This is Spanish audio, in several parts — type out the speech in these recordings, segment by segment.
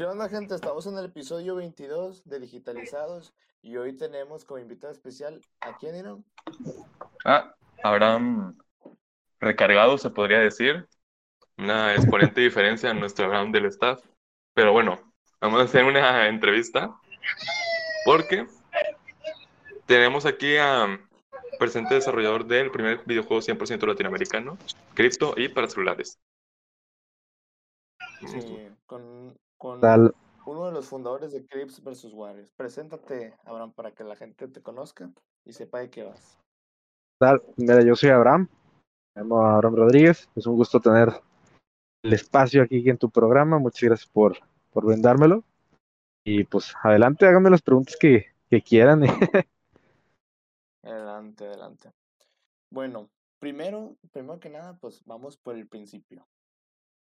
¿Qué onda, gente? Estamos en el episodio 22 de Digitalizados y hoy tenemos como invitado especial a quién, Irán? Ah, Abraham recargado, se podría decir. Una exponente diferencia en nuestro Abraham del staff. Pero bueno, vamos a hacer una entrevista porque tenemos aquí a presente desarrollador del primer videojuego 100% latinoamericano, cripto y para celulares. Sí, con, con Tal. uno de los fundadores de Crips vs. Warriors. Preséntate, Abraham, para que la gente te conozca y sepa de qué vas. tal? Mira, yo soy Abraham, me llamo Abraham Rodríguez, es un gusto tener el espacio aquí en tu programa, muchas gracias por, por brindármelo. Y pues adelante, háganme las preguntas que, que quieran. Adelante, adelante. Bueno, primero, primero que nada, pues vamos por el principio.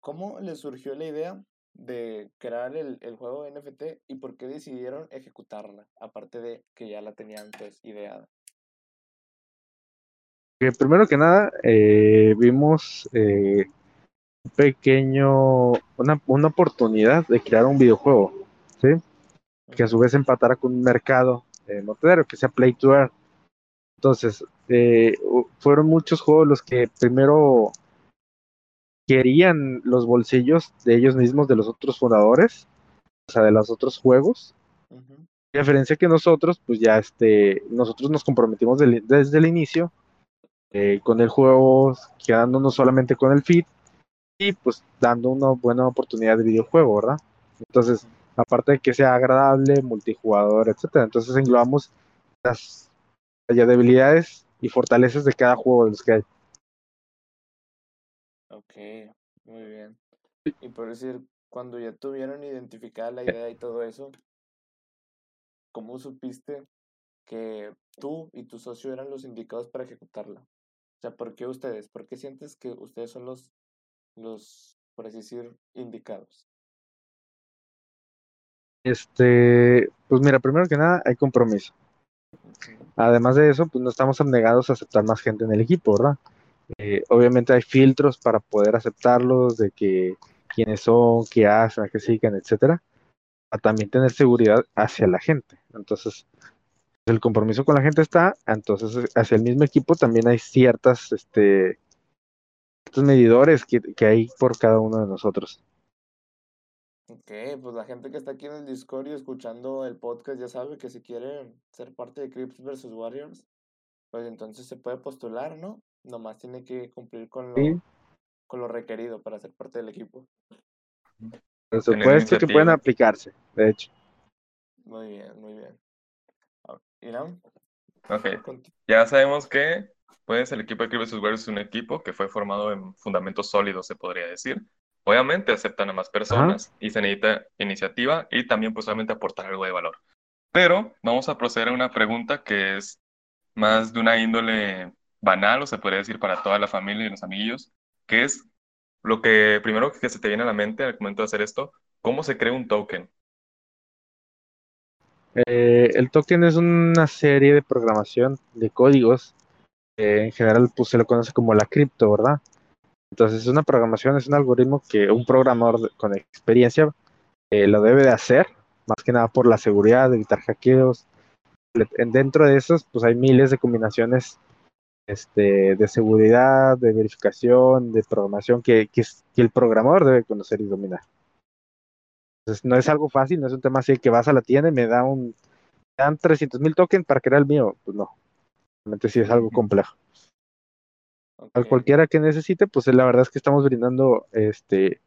¿Cómo les surgió la idea de crear el, el juego NFT y por qué decidieron ejecutarla? Aparte de que ya la tenían antes ideada. Primero que nada, eh, vimos eh, un pequeño, una, una oportunidad de crear un videojuego, ¿sí? Que a su vez empatara con un mercado eh, monedero, que sea Play to Earn. Entonces, eh, fueron muchos juegos los que primero querían los bolsillos de ellos mismos, de los otros fundadores, o sea, de los otros juegos. Ujú, A diferencia que nosotros, pues ya este, nosotros nos comprometimos del- desde el inicio eh, con el juego, quedándonos solamente con el feed y pues dando una buena oportunidad de videojuego, ¿verdad? Entonces, aparte de que sea agradable, multijugador, etcétera, entonces englobamos las, las debilidades y fortalezas de cada juego de los que hay. Ok, muy bien. Y por decir, cuando ya tuvieron identificada la idea y todo eso, ¿cómo supiste que tú y tu socio eran los indicados para ejecutarla? O sea, ¿por qué ustedes? ¿Por qué sientes que ustedes son los, los, por así decir, indicados? Este, pues mira, primero que nada, hay compromiso. Además de eso, pues no estamos abnegados a aceptar más gente en el equipo, ¿verdad? Eh, obviamente hay filtros para poder aceptarlos, de que quiénes son, qué hacen, a qué siguen, etcétera, a también tener seguridad hacia la gente. Entonces, el compromiso con la gente está, entonces hacia el mismo equipo también hay ciertas, este, medidores que, que hay por cada uno de nosotros. Ok, pues la gente que está aquí en el Discord y escuchando el podcast ya sabe que si quiere ser parte de Crips vs. Warriors, pues entonces se puede postular, ¿no? Nomás tiene que cumplir con Sí. lo, con lo requerido para ser parte del equipo. Por supuesto que pueden aplicarse, de hecho. Muy bien, muy bien. Ah, Irán, Ok, ya sabemos que pues, el equipo de Crip vs. Warriors es un equipo que fue formado en fundamentos sólidos, se podría decir. Obviamente aceptan a más personas y se necesita iniciativa y también pues obviamente aportar algo de valor. Pero vamos a proceder a una pregunta que es más de una índole banal, o se podría decir para toda la familia y los amiguillos, que es lo que primero que se te viene a la mente al momento de hacer esto, ¿cómo se crea un token? Eh, el token es una serie de programación de códigos. eh, en general, pues se lo conoce como la cripto, ¿verdad? Entonces, es una programación, es un algoritmo que un programador con experiencia eh, lo debe de hacer, más que nada por la seguridad, evitar hackeos. Dentro de esos, pues hay miles de combinaciones este, de seguridad, de verificación, de programación que, que que el programador debe conocer y dominar. Entonces, no es algo fácil, no es un tema así que vas a la tienda y me da un, me dan 300 mil tokens para crear el mío. Pues no, realmente sí es algo complejo. A ok, cualquiera que necesite, pues la verdad es que estamos brindando este,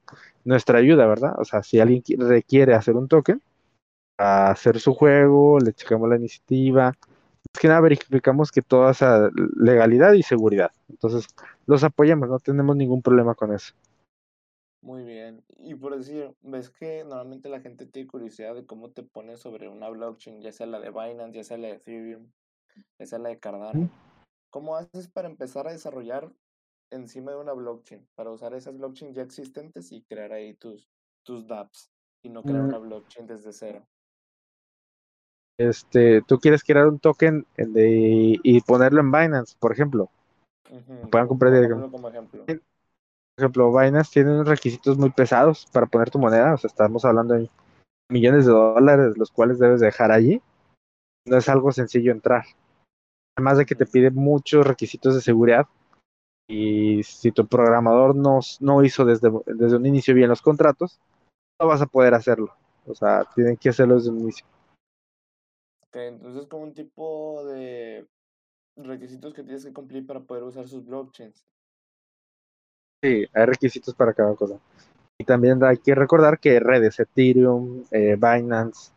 nuestra ayuda, ¿verdad? O sea, si alguien qui- requiere hacer un token, a hacer su juego, le checamos la iniciativa, que nada verificamos que toda esa legalidad y seguridad. Entonces, los apoyamos, no tenemos ningún problema con eso. muy bien. Y por decir, ves que normalmente la gente tiene curiosidad de cómo te pones sobre una blockchain, ya sea la de Binance, ya sea la de Ethereum, ya sea la de Cardano. ¿Cómo haces para empezar a desarrollar encima de una blockchain? Para usar esas blockchains ya existentes y crear ahí tus, tus dApps y no crear Mm. una blockchain desde cero. Este, tú quieres crear un token de, y ponerlo en Binance, por ejemplo. Ujú, puedan po- comprar directamente. pongámoslo como ejemplo. Por ejemplo, Binance tiene unos requisitos muy pesados para poner tu moneda. O sea, estamos hablando de millones de dólares, los cuales debes dejar allí, no es algo sencillo entrar. Además de que te pide muchos requisitos de seguridad y si tu programador no, no hizo desde, desde un inicio bien los contratos, no vas a poder hacerlo. O sea, tienen que hacerlo desde un inicio. Entonces como un tipo de requisitos que tienes que cumplir para poder usar sus blockchains. Sí, hay requisitos para cada cosa. Y también hay que recordar que redes, Ethereum, eh, Binance,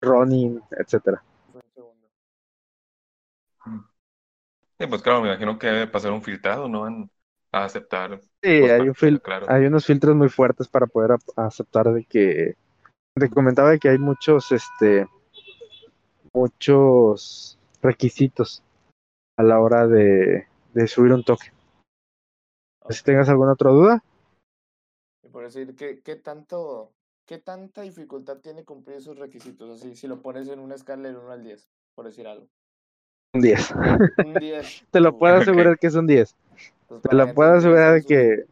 Ronin, etcétera. Sí, pues claro, me imagino que debe pasar un filtrado, ¿no? a aceptar. Sí, hay, un hay unos filtros muy fuertes para poder aceptar de que te comentaba que hay muchos este muchos requisitos a la hora de, de subir un token. Si tengas alguna otra duda. por decir, ¿qué, ¿qué, tanto, ¿qué tanta dificultad tiene cumplir esos requisitos? Así, si lo pones en una escala del 1 al 10, por decir algo. Un 10. Un 10. Te lo puedo asegurar que es un 10. Pues Te lo puedo asegurar que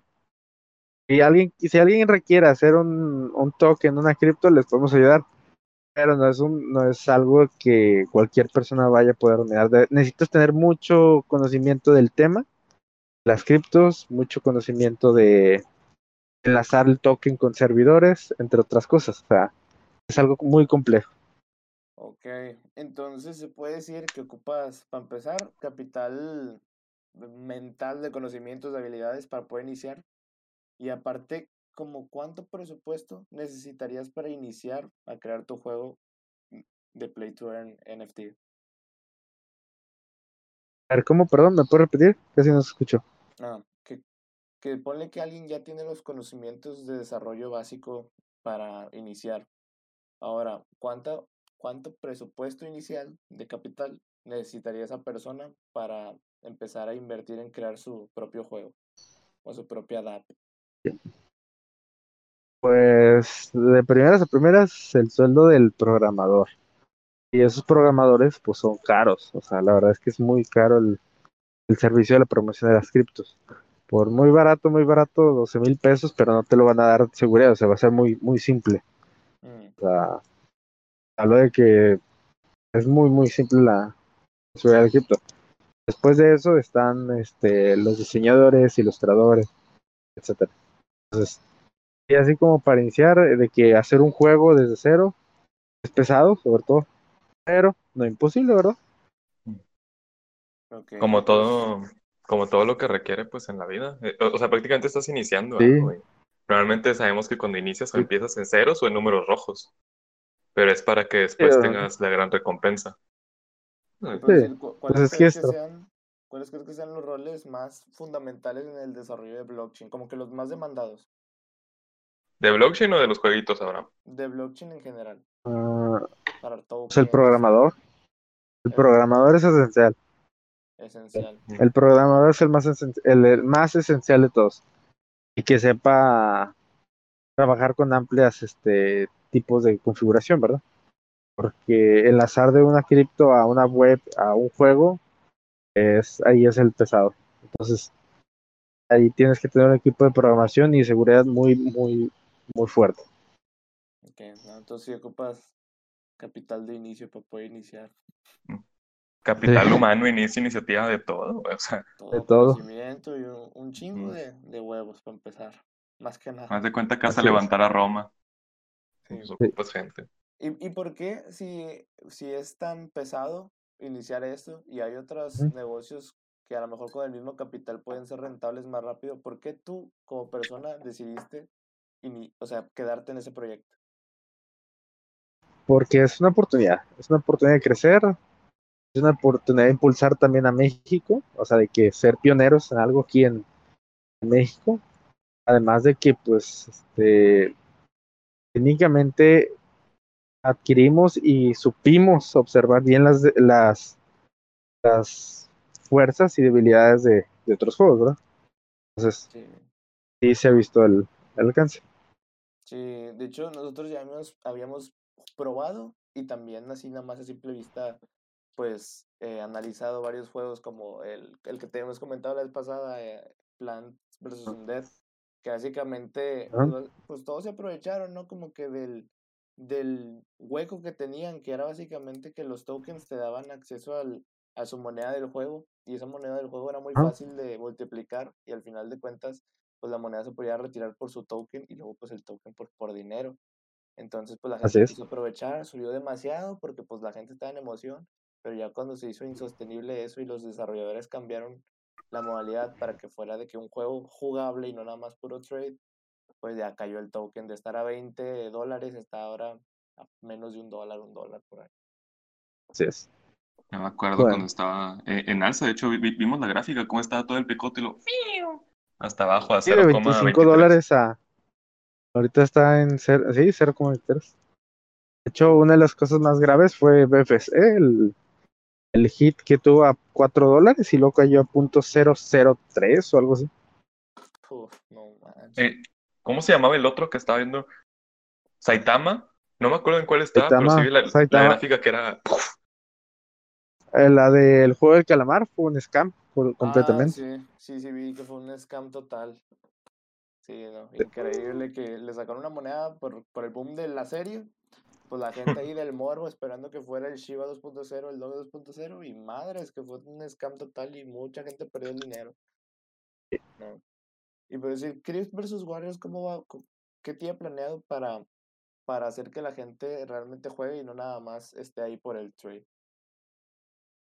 si alguien, si alguien requiere hacer un, un token, una cripto, les podemos ayudar. Pero no es, un, no es algo que cualquier persona vaya a poder necesitas tener mucho conocimiento del tema las criptos, mucho conocimiento de enlazar el token con servidores, entre otras cosas. O sea, es algo muy complejo. Ok, entonces se puede decir que ocupas, para empezar, capital mental de conocimientos, de habilidades para poder iniciar. Y aparte, como cuánto presupuesto necesitarías para iniciar a crear tu juego de Play to Earn NFT? A ver, ¿cómo? Perdón, ¿me puedo repetir? Casi no se escuchó. Ah, que, que ponle que alguien ya tiene los conocimientos de desarrollo básico para iniciar. Ahora, ¿cuánto, ¿cuánto presupuesto inicial de capital necesitaría esa persona para empezar a invertir en crear su propio juego o su propia DAP? Pues de primeras a primeras el sueldo del programador. Y esos programadores pues son caros. O sea, la verdad es que es muy caro el, el servicio de la promoción de las criptos. Por muy barato, muy barato, 12 mil pesos, pero no te lo van a dar seguridad, o sea, va a ser muy, muy simple. Mm. O sea, hablo de que es muy, muy simple la seguridad de cripto. Después de eso están este, los diseñadores, ilustradores, etcétera. Entonces, y así como para iniciar, de que hacer un juego desde cero es pesado, sobre todo, pero no imposible, ¿verdad? Como todo, como todo lo que requiere pues en la vida. Eh, o sea, prácticamente estás iniciando. Normalmente sabemos que cuando inicias o empiezas en ceros o en números rojos. Pero es para que después tengas la gran recompensa. ¿Cuáles, pues crees que sean, ¿Cuáles crees que sean los roles más fundamentales en el desarrollo de blockchain? Como que los más demandados. ¿De blockchain o de los jueguitos ahora? De blockchain en general. Uh, Para todo. el programador. El programador es esencial. Esencial. El programador es el más, el, más esencial de todos. Y que sepa trabajar con amplias este, tipos de configuración, ¿verdad? Porque enlazar de una cripto a una web, a un juego, es, ahí es el pesado. Entonces, ahí tienes que tener un equipo de programación y seguridad muy, muy, muy fuerte. Ok, entonces si ocupas capital de inicio para poder iniciar. Capital humano, inicia iniciativa de todo, o sea. de todo. Conocimiento y un, chingo de, de, huevos para empezar. Más que nada. Más de cuenta que vas a levantar a Roma. Sí. Pues gente. ¿Y, ¿Y por qué, si, si es tan pesado iniciar esto y hay otros negocios que a lo mejor con el mismo capital pueden ser rentables más rápido, ¿por qué tú como persona decidiste o sea, quedarte en ese proyecto? Porque es una oportunidad, es una oportunidad de crecer, es una oportunidad de impulsar también a México, o sea, de que ser pioneros en algo aquí en, México, además de que pues este, técnicamente adquirimos y supimos observar bien las, las, las fuerzas y debilidades de, otros juegos, ¿verdad? Entonces, sí, se ha visto el, el, alcance. Sí, de hecho nosotros ya habíamos, habíamos probado y también así nada más a simple vista pues he analizado varios juegos como el, el que te hemos comentado la vez pasada, eh, Plants vs. Undead, que básicamente pues, pues, todos se aprovecharon, ¿no? Como que del, del hueco que tenían, que era básicamente que los tokens te daban acceso al, a su moneda del juego y esa moneda del juego era muy fácil de multiplicar y al final de cuentas pues la moneda se podía retirar por su token y luego pues el token por, por dinero. Entonces pues la gente quiso aprovechar, subió demasiado porque pues la gente estaba en emoción, pero ya cuando se hizo insostenible eso y los desarrolladores cambiaron la modalidad para que fuera de que un juego jugable y no nada más puro trade, pues ya cayó el token de estar a 20 dólares, está ahora a menos de un dólar, un dólar por ahí. Así es. me acuerdo cuando estaba eh, en alza, de hecho vimos la gráfica, cómo estaba todo el picote y lo hasta abajo a 0,25 dólares a ahorita está en sí, 0,23. De hecho, una de las cosas más graves fue BFC, el, el hit que tuvo a 4 dólares y luego cayó a .003 o algo así. eh, ¿Cómo se llamaba el otro que estaba viendo? Saitama. No me acuerdo en cuál estaba, pero sí vi la, gráfica que era. Eh, la del juego del calamar fue un scam completamente. Ah, sí, sí, sí, vi que fue un scam total. Sí, no, increíble que le sacaron una moneda por, por el boom de la serie. Pues la gente ahí del morbo esperando que fuera el Shiba 2.0, el Dog 2.0, y madres, que fue un scam total y mucha gente perdió el dinero. No. Y por decir, Chris versus Warriors, ¿cómo va? ¿Qué tiene planeado para, para hacer que la gente realmente juegue y no nada más esté ahí por el trade?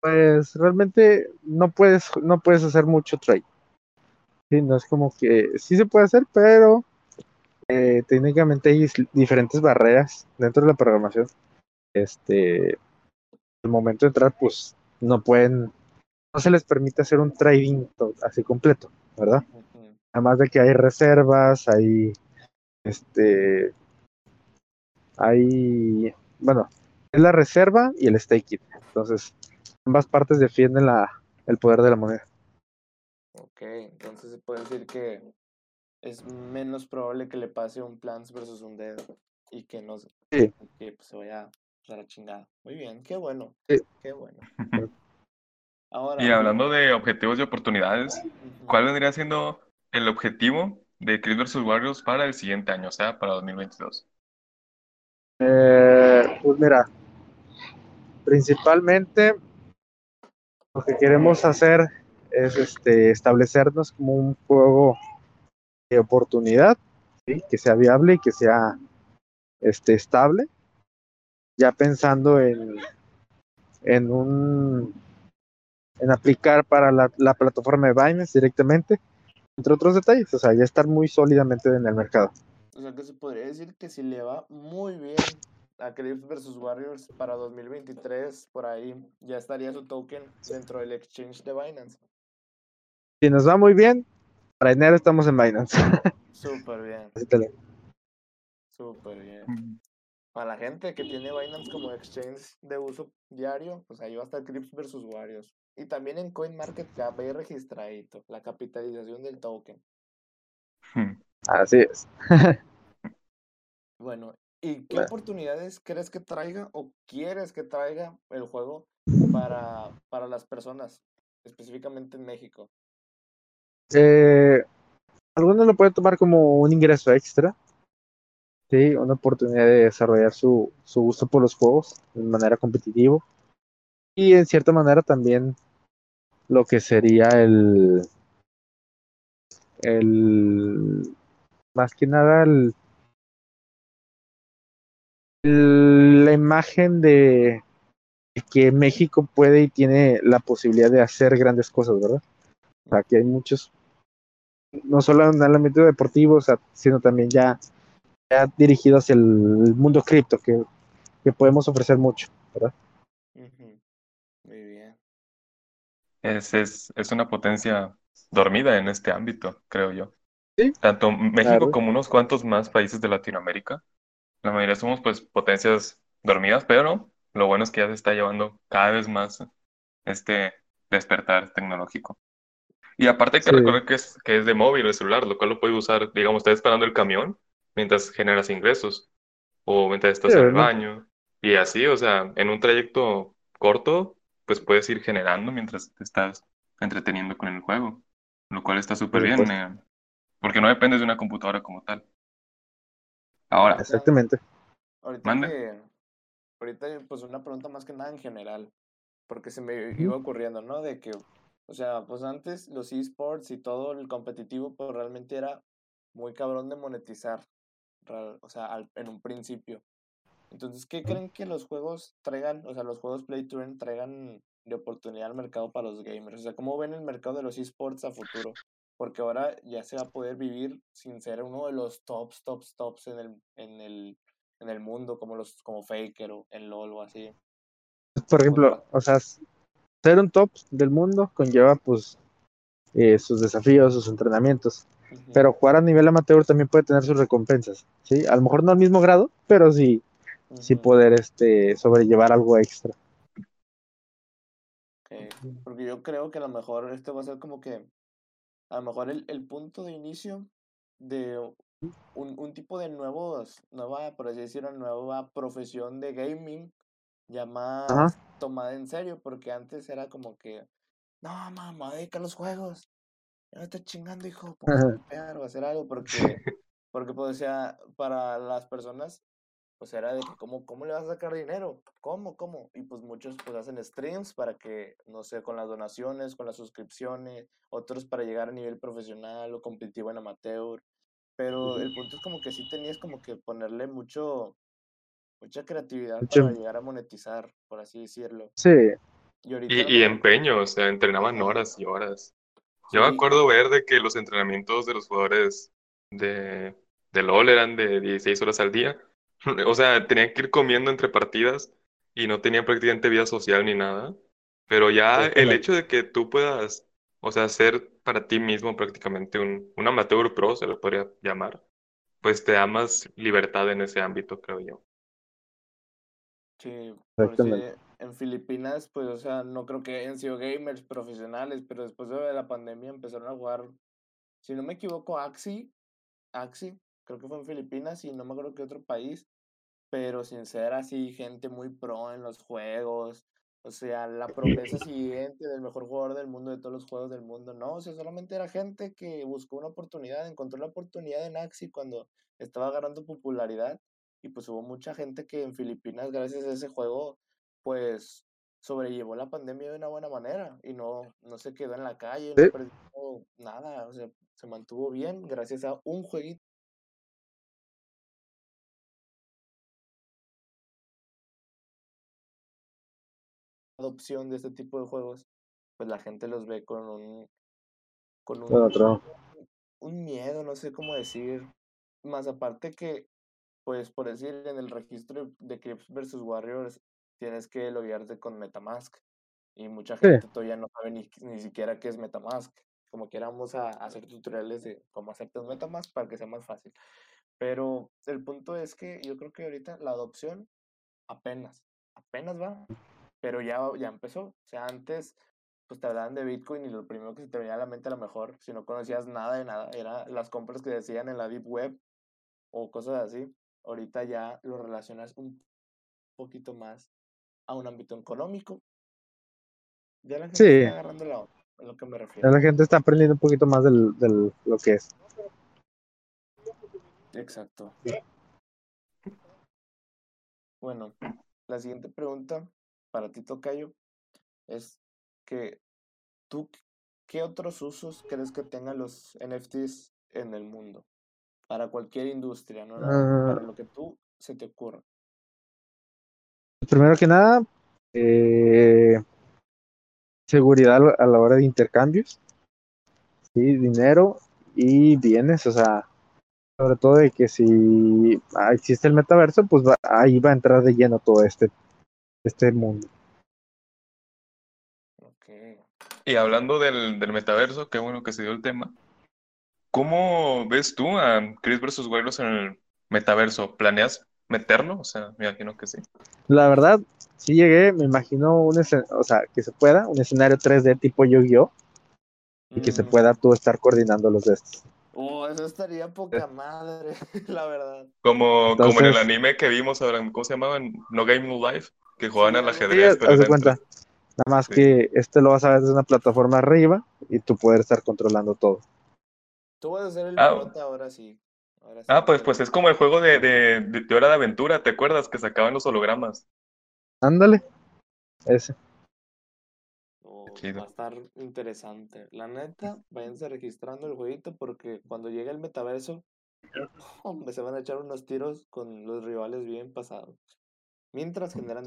Pues realmente no puedes, no puedes hacer mucho trade. Sí, no es como que sí se puede hacer, pero eh, técnicamente hay diferentes barreras dentro de la programación. Este, al momento de entrar, pues no pueden, no se les permite hacer un trading así completo, ¿verdad? Además de que hay reservas, hay este hay bueno, es la reserva y el staking. Entonces, ambas partes defienden la, el poder de la moneda. Ok, entonces se puede decir que es menos probable que le pase un Plants versus un dedo y que no que, pues, se vaya a la chingada. Muy bien, qué bueno. Qué bueno. Ahora, y hablando de objetivos y oportunidades, ¿cuál vendría siendo el objetivo de Chris vs. Warriors para el siguiente año, o sea, para 2022? Eh, pues mira, principalmente lo que queremos hacer es este, establecernos como un juego de oportunidad, que sea viable y que sea este, estable, ya pensando en, en un en aplicar para la, la plataforma de Binance directamente entre otros detalles, o sea, ya estar muy sólidamente en el mercado. O sea, que se podría decir que si le va muy bien a Crips versus Warriors para 2023, por ahí ya estaría su token dentro del exchange de Binance. Si nos va muy bien, para enero estamos en Binance. Súper bien. Súper bien. Para la gente que tiene Binance como exchange de uso diario, pues ahí va a estar Crips versus Warriors. Y también en CoinMarketCap ahí registradito, la capitalización del token. Así es. bueno, ¿y qué oportunidades crees que traiga o quieres que traiga el juego para, para las personas, específicamente en México? Eh, algunos lo pueden tomar como un ingreso extra, sí, una oportunidad de desarrollar su, su gusto por los juegos de manera competitiva y en cierta manera también lo que sería el, el más que nada el, la imagen de que México puede y tiene la posibilidad de hacer grandes cosas, ¿verdad? Aquí hay muchos, no solo en el ámbito deportivo, sino también ya, ya dirigido hacia el mundo cripto, que, que podemos ofrecer mucho, ¿verdad? es, es, es una potencia dormida en este ámbito, creo yo. Tanto México como unos cuantos más países de Latinoamérica. La mayoría somos pues potencias dormidas, pero lo bueno es que ya se está llevando cada vez más este despertar tecnológico. Y aparte que recordar que es, que es de móvil o de celular, lo cual lo puede usar, digamos, estás esperando el camión mientras generas ingresos o mientras estás en el baño y así, o sea, en un trayecto corto pues puedes ir generando mientras te estás entreteniendo con el juego, lo cual está súper bien, eh, porque no dependes de una computadora como tal. Ahora, exactamente. ahorita que, ahorita pues una pregunta más que nada en general, porque se me iba ocurriendo, ¿no? De que, o sea, pues antes los esports y todo el competitivo, pues realmente era muy cabrón de monetizar, o sea, en un principio. Entonces, ¿qué creen que los juegos traigan, o sea, los juegos Play to Earn traigan de oportunidad al mercado para los gamers? O sea, ¿cómo ven el mercado de los esports a futuro? Porque ahora ya se va a poder vivir sin ser uno de los tops, tops, tops en el, en el, en el mundo, como los, como Faker o en LOL o así. Por ejemplo, o sea, ser un top del mundo conlleva pues eh, sus desafíos, sus entrenamientos. Pero jugar a nivel amateur también puede tener sus recompensas, ¿sí? A lo mejor no al mismo grado, pero sí, sí poder este, sobrellevar algo extra. Porque yo creo que a lo mejor esto va a ser como que, a lo mejor el, el punto de inicio de un, un, tipo de nuevos, nueva, por así decirlo, nueva profesión de gaming ya más tomada en serio, porque antes era como que, no, mamá, dedica a los juegos, no estás chingando, hijo, a o hacer algo, porque, porque pues, o sea, para las personas, pues era de que, ¿cómo, ¿cómo le vas a sacar dinero? ¿Cómo, cómo? Y pues muchos pues hacen streams para que, no sé, con las donaciones, con las suscripciones, otros para llegar a nivel profesional o competitivo en amateur, pero el punto es como que sí tenías como que ponerle mucho, mucha creatividad para llegar a monetizar, por así decirlo. Sí. Y, empeño, o sea, entrenaban horas y horas. Yo me acuerdo ver de que los entrenamientos de los jugadores de, de LOL eran de 16 horas al día. O sea, tenían que ir comiendo entre partidas y no tenían prácticamente vida social ni nada. Pero ya el hecho de que tú puedas, o sea, ser para ti mismo prácticamente un, un amateur pro, se lo podría llamar, pues te da más libertad en ese ámbito, creo yo. Sí, porque en Filipinas, pues, o sea, no creo que hayan sido gamers profesionales, pero después de la pandemia empezaron a jugar, si no me equivoco, Axi, Axi, creo que fue en Filipinas y no me acuerdo qué otro país, pero sin ser así, gente muy pro en los juegos, o sea, la promesa siguiente del mejor jugador del mundo, de todos los juegos del mundo, no, o sea, solamente era gente que buscó una oportunidad, encontró la oportunidad en Axi cuando estaba agarrando popularidad y pues hubo mucha gente que en Filipinas, gracias a ese juego, pues sobrellevó la pandemia de una buena manera y no, no se quedó en la calle, no perdió nada, o sea, se mantuvo bien gracias a un jueguito. Adopción de este tipo de juegos, pues la gente los ve con un con un, un miedo, no sé cómo decir, más aparte que pues por decir, en el registro de Crips versus Warriors tienes que loguearte con Metamask. Y mucha gente todavía no sabe ni, ni siquiera qué es Metamask. Como que vamos a, hacer tutoriales de cómo hacerte un Metamask para que sea más fácil. Pero el punto es que yo creo que ahorita la adopción apenas, apenas va, pero ya, ya empezó. O sea, antes pues te hablaban de Bitcoin y lo primero que se te venía a la mente a lo mejor, si no conocías nada de nada, era las compras que decían en la Deep Web o cosas así ahorita ya lo relacionas un poquito más a un ámbito económico. Ya la gente está agarrando la a lo que me refiero. Ya la gente está aprendiendo un poquito más del, del lo que es. Exacto. Bueno, la siguiente pregunta para ti, Tocayo, es que tú, ¿qué otros usos crees que tengan los NFTs en el mundo? para cualquier industria, ¿no? para ah. lo que tú se te ocurra. Primero que nada, eh, seguridad a la hora de intercambios, sí, dinero y bienes, o sea, sobre todo de que si existe el metaverso, pues ahí va a entrar de lleno todo este, este mundo. Okay. Y hablando del, del metaverso, qué bueno que se dio el tema. ¿Cómo ves tú a Chris vs. Warriors en el metaverso? ¿Planeas meterlo? O sea, me imagino que sí. La verdad, sí llegué, me imagino un o sea, que se pueda, un escenario 3D tipo Yu-Gi-Oh! Y que se mm. pueda tú estar coordinando los de estos. Oh, eso estaría poca madre, la verdad. Como, como en el anime que vimos ahora, ¿cómo se llamaba? No Game No Life, que jugaban al ajedrez. Sí, cuenta. Nada más que este lo vas a ver desde una plataforma arriba y tú poder estar controlando todo. Tú vas a ser el ah, ahora sí. ah, pues, pues es como el juego de, de, de, Hora de Aventura, ¿te acuerdas? Que sacaban los hologramas. Ándale, ese. Oh, va a estar interesante. La neta, váyanse registrando el jueguito porque cuando llegue el metaverso, hombre, se van a echar unos tiros con los rivales bien pasados. Mientras generan...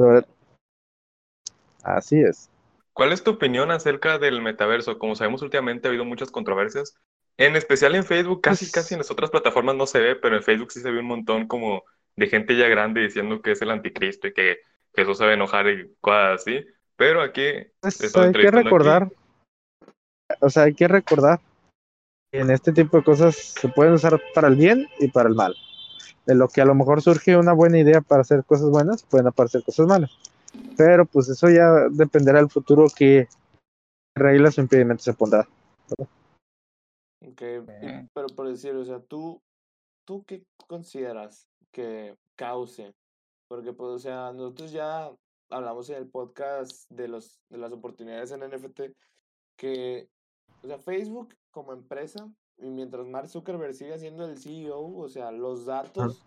Así es. ¿Cuál es tu opinión acerca del metaverso? Como sabemos últimamente ha habido muchas controversias, en especial en Facebook, casi pues casi en las otras plataformas no se ve, pero en Facebook sí se ve un montón como de gente ya grande diciendo que es el anticristo y que Jesús se va a enojar y cosas así. Pero aquí pues hay que recordar, o sea, hay que recordar que en este tipo de cosas se pueden usar para el bien y para el mal. De lo que a lo mejor surge una buena idea para hacer cosas buenas, pueden aparecer cosas malas. Pero pues eso ya dependerá del futuro que reglas o impedimentos se pondrá. Ok, pero por decir, o sea, ¿tú, ¿tú qué consideras que cause? Porque, pues, o sea, nosotros ya hablamos en el podcast de, los, de las oportunidades en NFT, que, o sea, Facebook como empresa, y mientras Mark Zuckerberg siga siendo el CEO, o sea, los datos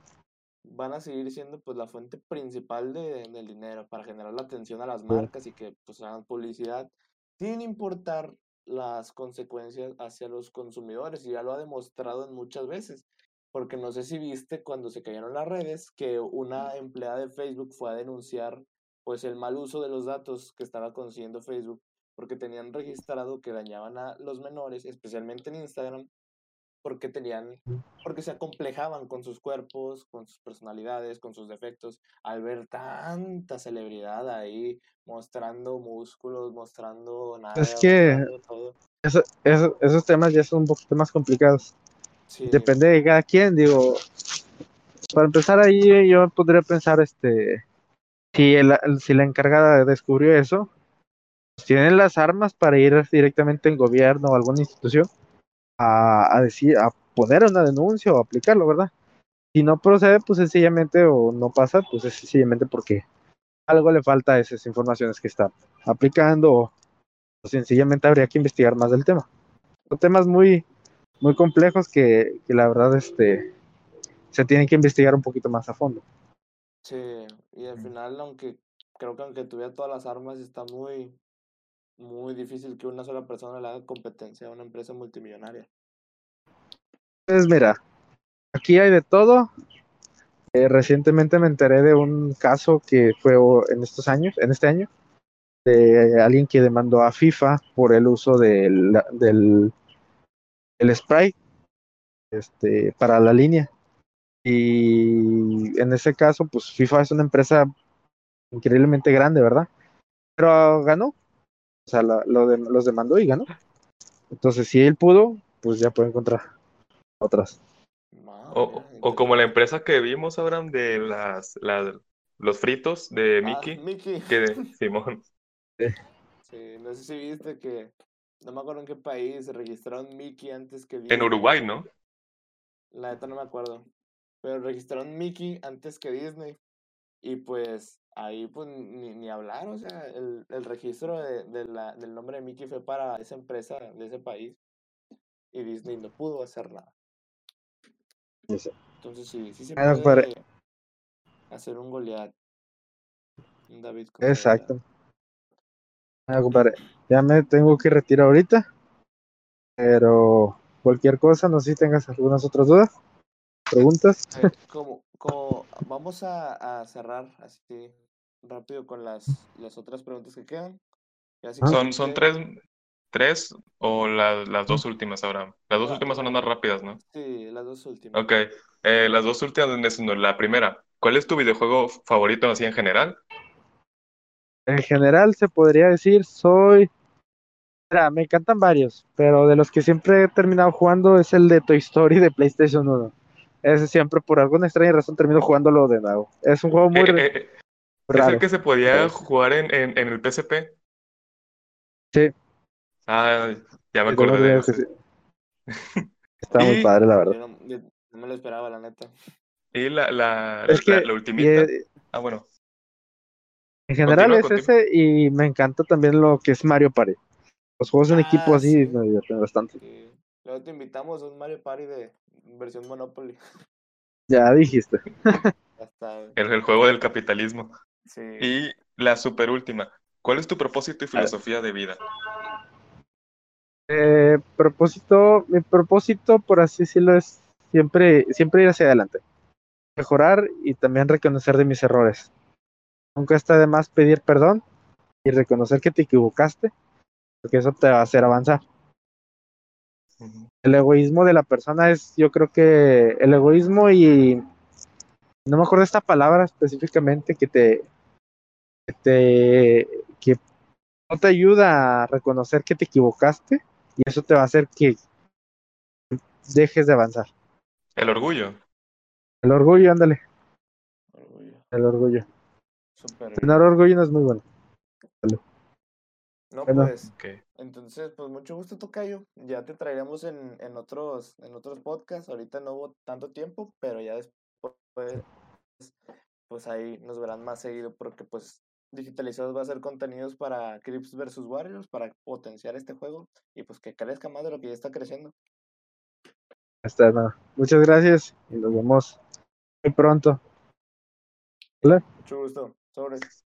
van a seguir siendo pues la fuente principal de, del dinero para generar la atención a las marcas y que pues hagan publicidad sin importar las consecuencias hacia los consumidores y ya lo ha demostrado en muchas veces porque no sé si viste cuando se cayeron las redes que una empleada de Facebook fue a denunciar pues el mal uso de los datos que estaba consiguiendo Facebook porque tenían registrado que dañaban a los menores, especialmente en Instagram, porque tenían, porque se acomplejaban con sus cuerpos, con sus personalidades, con sus defectos, al ver tanta celebridad ahí mostrando músculos, mostrando nada. Es que Eso, esos temas ya son un poquito más complicados. Depende de cada quien, digo. Para empezar ahí yo podría pensar, este, si, el, si la encargada descubrió eso, pues tienen las armas para ir directamente en gobierno o alguna institución a, decir, a poner una denuncia o aplicarlo, ¿verdad? Si no procede, pues sencillamente o no pasa, pues es sencillamente porque algo le falta a esas informaciones que está aplicando o, sencillamente habría que investigar más del tema. Son temas muy, muy complejos que, que, la verdad este, se tienen que investigar un poquito más a fondo. Sí, y al final, aunque creo que aunque tuviera todas las armas, está muy, muy difícil que una sola persona le haga competencia a una empresa multimillonaria. Pues mira, aquí hay de todo. Eh, recientemente me enteré de un caso que fue en estos años, en este año, de alguien que demandó a FIFA por el uso del, del el spray este, para la línea. Y en ese caso, pues FIFA es una empresa increíblemente grande, ¿verdad? Pero ganó, o sea, lo de, los demandó y ganó. Entonces, si él pudo, pues ya puede encontrar otras. O, o como la empresa que vimos, Abraham, de las, las los fritos de ah, Mickey. Mickey. Que de Simón. Sí. no sé si viste que, no me acuerdo en qué país, registraron Mickey antes que Disney. En Uruguay, ¿no? La neta no me acuerdo. Pero registraron Mickey antes que Disney. Y pues ahí pues ni, ni hablar, o sea, el, el registro de, de la, del nombre de Mickey fue para esa empresa de ese país y Disney no pudo hacer nada. Entonces sí, sí se puede hacer un Goliath. Un David Exacto. compadre, ya me tengo que retirar ahorita, pero cualquier cosa, no sé si tengas algunas otras dudas, preguntas. Eh, como, vamos a, a, cerrar así rápido con las, las otras preguntas que quedan. son, son tres, tres o las dos últimas ahora. Las dos últimas son las más rápidas, ¿no? Sí, las dos últimas. Ok, eh, las dos últimas, la primera, ¿cuál es tu videojuego favorito así en general? En general se podría decir, soy... Mira, me encantan varios, pero de los que siempre he terminado jugando es el de Toy Story de PlayStation 1. Ese siempre, por alguna extraña razón, termino jugándolo de nuevo. Es un juego muy eh, eh, raro. ¿Es el que se podía jugar en, en, en, el PSP? Sí. Ah, ya me acordé de eso. Está muy padre, la verdad. no, me lo esperaba, la neta. Y la, la, la, ultimita. ah, bueno. En general es ese y me encanta también lo que es Mario Party. Los juegos en equipo ah, así me divierten bastante. Luego te invitamos a un Mario Party de versión Monopoly. Ya dijiste. Ya está, güey. El, el juego del capitalismo. Sí. Y la super última. ¿Cuál es tu propósito y filosofía de vida? Eh, propósito, mi propósito, por así decirlo, es siempre, siempre ir hacia adelante. Mejorar y también reconocer de mis errores. Nunca está de más pedir perdón y reconocer que te equivocaste, porque eso te va a hacer avanzar. El egoísmo de la persona es, yo creo que el egoísmo y no me acuerdo esta palabra específicamente que te, que te, que no te ayuda a reconocer que te equivocaste y eso te va a hacer que dejes de avanzar. El orgullo. El orgullo, ándale, Orgullo. el orgullo. Tener orgullo no es muy bueno. No, Bueno. pues. Entonces, pues mucho gusto, Tocayo. Ya te traeremos en, en otros, en otros podcasts. Ahorita no hubo tanto tiempo, pero ya después, pues ahí nos verán más seguido porque pues digitalizados va a ser contenidos para Crips versus Warriors, para potenciar este juego y pues que crezca más de lo que ya está creciendo. Hasta nada. Muchas gracias y nos vemos muy pronto. Mucho gusto. Sobres.